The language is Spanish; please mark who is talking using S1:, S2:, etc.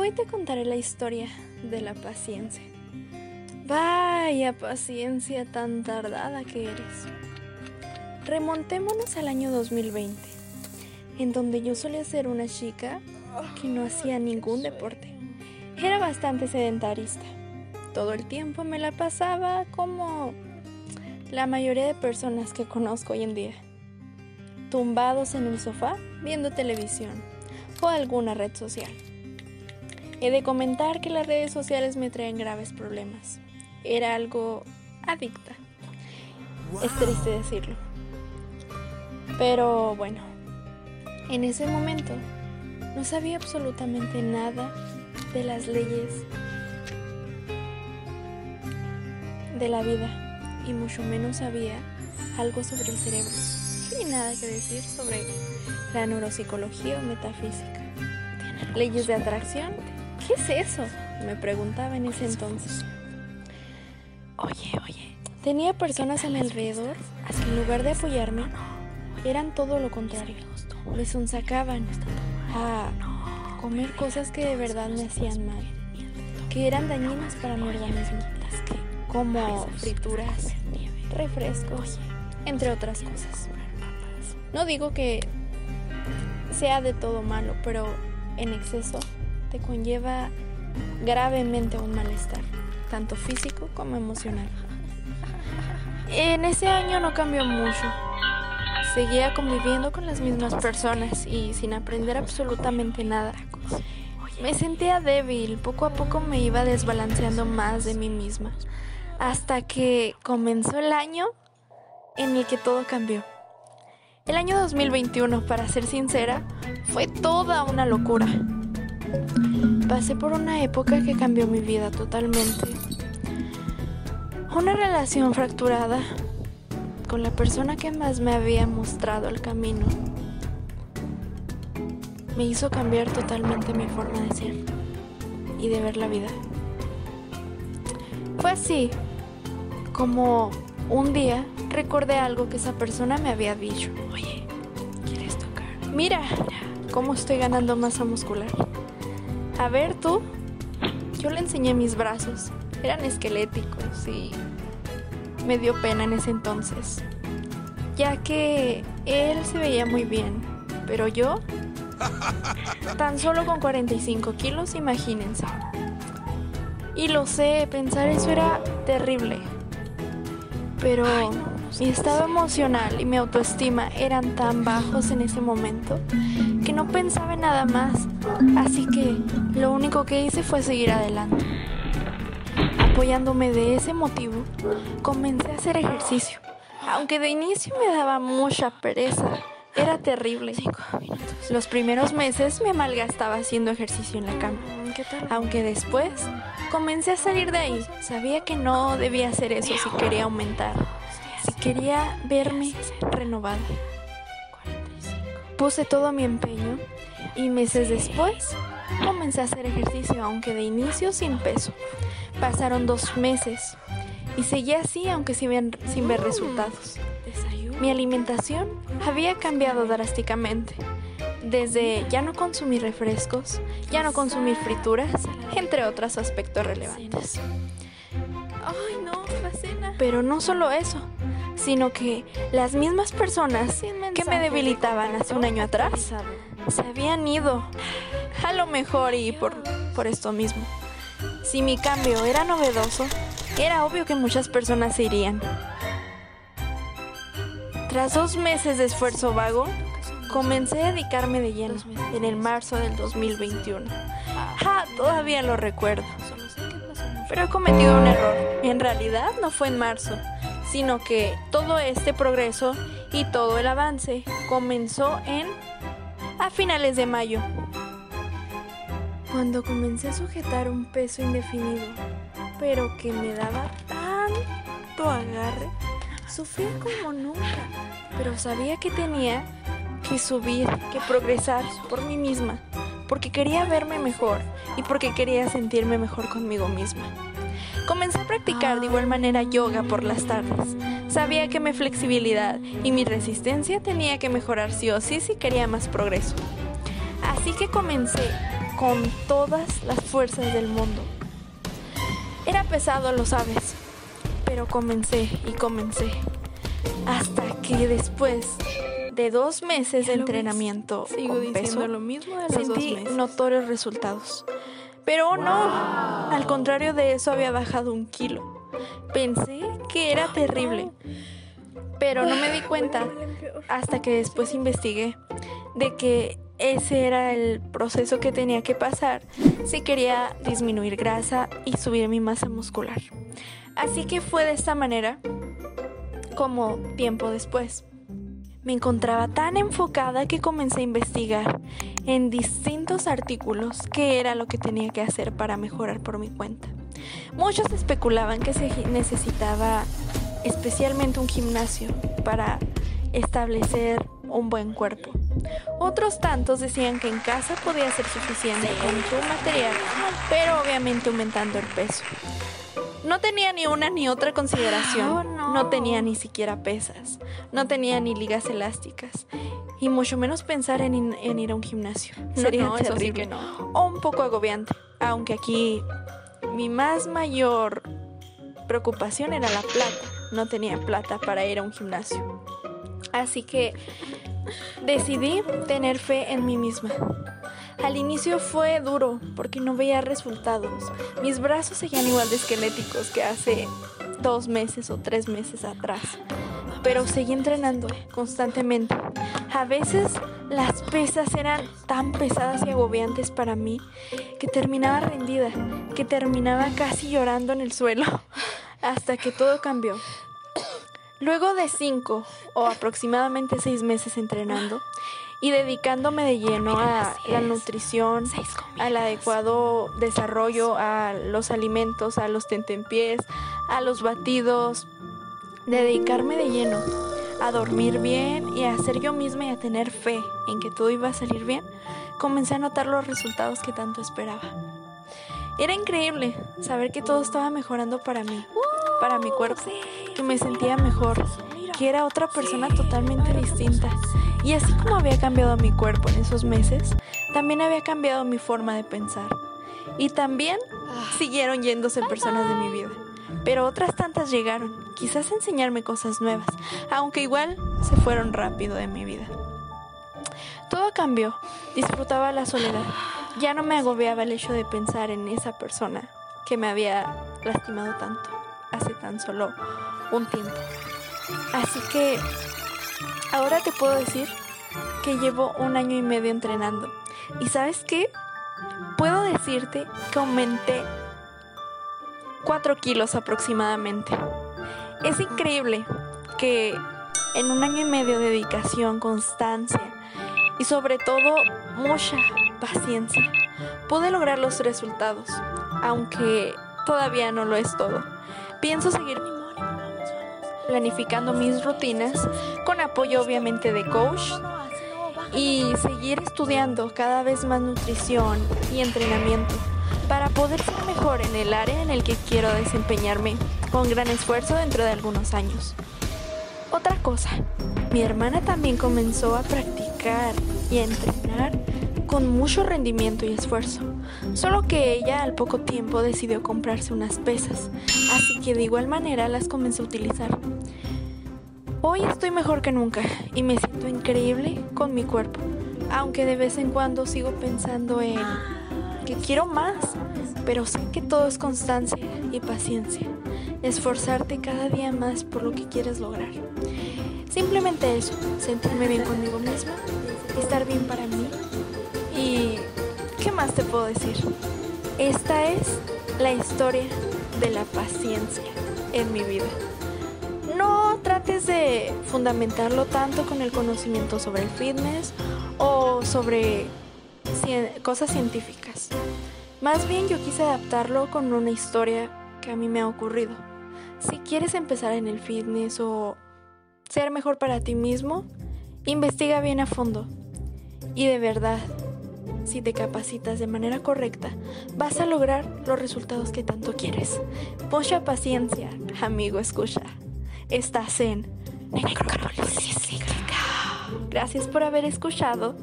S1: Hoy te contaré la historia de la paciencia. Vaya paciencia tan tardada que eres. Remontémonos al año 2020, en donde yo solía ser una chica que no hacía ningún deporte. Era bastante sedentarista. Todo el tiempo me la pasaba como la mayoría de personas que conozco hoy en día. Tumbados en el sofá viendo televisión o alguna red social. He de comentar que las redes sociales me traen graves problemas. Era algo adicta. Es triste decirlo. Pero bueno, en ese momento no sabía absolutamente nada de las leyes de la vida y mucho menos sabía algo sobre el cerebro y nada que decir sobre la neuropsicología o metafísica. ¿Leyes de atracción? ¿Qué es eso? Me preguntaba en ese entonces. Oye, oye. Tenía personas a mi alrededor que en lugar de apoyarme, eran todo lo contrario. Me sonsacaban a comer cosas que de verdad me hacían mal, que eran dañinas para mi organismo, como frituras, refrescos, entre otras cosas. No digo que sea de todo malo, pero en exceso te conlleva gravemente un malestar, tanto físico como emocional. En ese año no cambió mucho. Seguía conviviendo con las mismas personas y sin aprender absolutamente nada. Me sentía débil, poco a poco me iba desbalanceando más de mí misma, hasta que comenzó el año en el que todo cambió. El año 2021, para ser sincera, fue toda una locura. Pasé por una época que cambió mi vida totalmente. Una relación fracturada con la persona que más me había mostrado el camino me hizo cambiar totalmente mi forma de ser y de ver la vida. Fue así como un día recordé algo que esa persona me había dicho. Oye, ¿quieres tocar? Mira, cómo estoy ganando masa muscular. A ver tú, yo le enseñé mis brazos. Eran esqueléticos y me dio pena en ese entonces. Ya que él se veía muy bien, pero yo, tan solo con 45 kilos, imagínense. Y lo sé, pensar eso era terrible. Pero mi estado emocional y mi autoestima eran tan bajos en ese momento que no pensaba en nada más. Así que lo único que hice fue seguir adelante. Apoyándome de ese motivo, comencé a hacer ejercicio. Aunque de inicio me daba mucha pereza, era terrible. Los primeros meses me malgastaba haciendo ejercicio en la cama. Aunque después comencé a salir de ahí. Sabía que no debía hacer eso si quería aumentar. Si quería verme renovada. Puse todo mi empeño y meses después comencé a hacer ejercicio, aunque de inicio sin peso. Pasaron dos meses y seguí así, aunque sin ver, sin ver resultados. Mi alimentación había cambiado drásticamente desde ya no consumir refrescos, ya no consumir frituras, entre otros aspectos relevantes. Pero no solo eso, sino que las mismas personas que me debilitaban hace un año atrás se habían ido. A lo mejor y por, por esto mismo. Si mi cambio era novedoso, era obvio que muchas personas se irían. Tras dos meses de esfuerzo vago, Comencé a dedicarme de lleno en el marzo del 2021. Ah, todavía lo recuerdo. Pero he cometido un error. En realidad no fue en marzo, sino que todo este progreso y todo el avance comenzó en a finales de mayo. Cuando comencé a sujetar un peso indefinido, pero que me daba tanto agarre, sufría como nunca, pero sabía que tenía que subir, que progresar por mí misma, porque quería verme mejor y porque quería sentirme mejor conmigo misma. Comencé a practicar de igual manera yoga por las tardes. Sabía que mi flexibilidad y mi resistencia tenía que mejorar sí o sí si quería más progreso. Así que comencé con todas las fuerzas del mundo. Era pesado, lo sabes, pero comencé y comencé. Hasta que después de dos meses de entrenamiento
S2: Sigo
S1: con
S2: diciendo
S1: peso,
S2: lo mismo de los
S1: sentí
S2: dos meses.
S1: notorios resultados. Pero no, al contrario de eso había bajado un kilo. Pensé que era terrible, pero no me di cuenta hasta que después investigué de que ese era el proceso que tenía que pasar si quería disminuir grasa y subir mi masa muscular. Así que fue de esta manera como tiempo después. Me encontraba tan enfocada que comencé a investigar en distintos artículos qué era lo que tenía que hacer para mejorar por mi cuenta. Muchos especulaban que se necesitaba especialmente un gimnasio para establecer un buen cuerpo. Otros tantos decían que en casa podía ser suficiente con tu material, pero obviamente aumentando el peso. No tenía ni una ni otra consideración.
S2: No.
S1: tenía ni siquiera pesas. No tenía ni ligas elásticas. Y mucho menos pensar en, ir a un gimnasio. Sería
S2: no, eso sí
S1: terrible.
S2: que no.
S1: O un poco agobiante. Aunque aquí mi más mayor preocupación era la plata. No tenía plata para ir a un gimnasio. Así que decidí tener fe en mí misma. Al inicio fue duro porque no veía resultados. Mis brazos seguían igual de esqueléticos que hace dos meses o tres meses atrás. Pero seguí entrenando constantemente. A veces las pesas eran tan pesadas y agobiantes para mí que terminaba rendida, que terminaba casi llorando en el suelo, hasta que todo cambió. Luego de cinco o aproximadamente seis meses entrenando y dedicándome de lleno a la nutrición, al adecuado desarrollo, a los alimentos, a los tentempiés, a los batidos, dedicarme de lleno a dormir bien y a ser yo misma y a tener fe en que todo iba a salir bien, comencé a notar los resultados que tanto esperaba. Era increíble saber que todo estaba mejorando para mí, para mi cuerpo, que me sentía mejor, que era otra persona totalmente distinta. Y así como había cambiado mi cuerpo en esos meses, también había cambiado mi forma de pensar. Y también siguieron yéndose personas de mi vida. Pero otras tantas llegaron, quizás a enseñarme cosas nuevas, aunque igual se fueron rápido de mi vida. Todo cambió, disfrutaba la soledad. Ya no me agobiaba el hecho de pensar en esa persona que me había lastimado tanto hace tan solo un tiempo. Así que ahora te puedo decir que llevo un año y medio entrenando. ¿Y sabes qué? Puedo decirte que aumenté 4 kilos aproximadamente. Es increíble que en un año y medio de dedicación, constancia y sobre todo mucha paciencia, pude lograr los resultados, aunque todavía no lo es todo. Pienso seguir planificando mis rutinas con apoyo obviamente de coach y seguir estudiando cada vez más nutrición y entrenamiento para poder ser mejor en el área en el que quiero desempeñarme con gran esfuerzo dentro de algunos años. Otra cosa, mi hermana también comenzó a practicar y a entrenar con mucho rendimiento y esfuerzo, solo que ella al poco tiempo decidió comprarse unas pesas, así que de igual manera las comenzó a utilizar. Hoy estoy mejor que nunca y me siento increíble con mi cuerpo, aunque de vez en cuando sigo pensando en que quiero más, pero sé que todo es constancia y paciencia, esforzarte cada día más por lo que quieres lograr. Simplemente eso, sentirme bien conmigo misma, estar bien para mí y ¿qué más te puedo decir? Esta es la historia de la paciencia en mi vida. Trates de fundamentarlo tanto con el conocimiento sobre el fitness o sobre cien- cosas científicas. Más bien yo quise adaptarlo con una historia que a mí me ha ocurrido. Si quieres empezar en el fitness o ser mejor para ti mismo, investiga bien a fondo. Y de verdad, si te capacitas de manera correcta, vas a lograr los resultados que tanto quieres. Mucha paciencia, amigo, escucha. Estás en Necrópolis Cíclica. Gracias por haber escuchado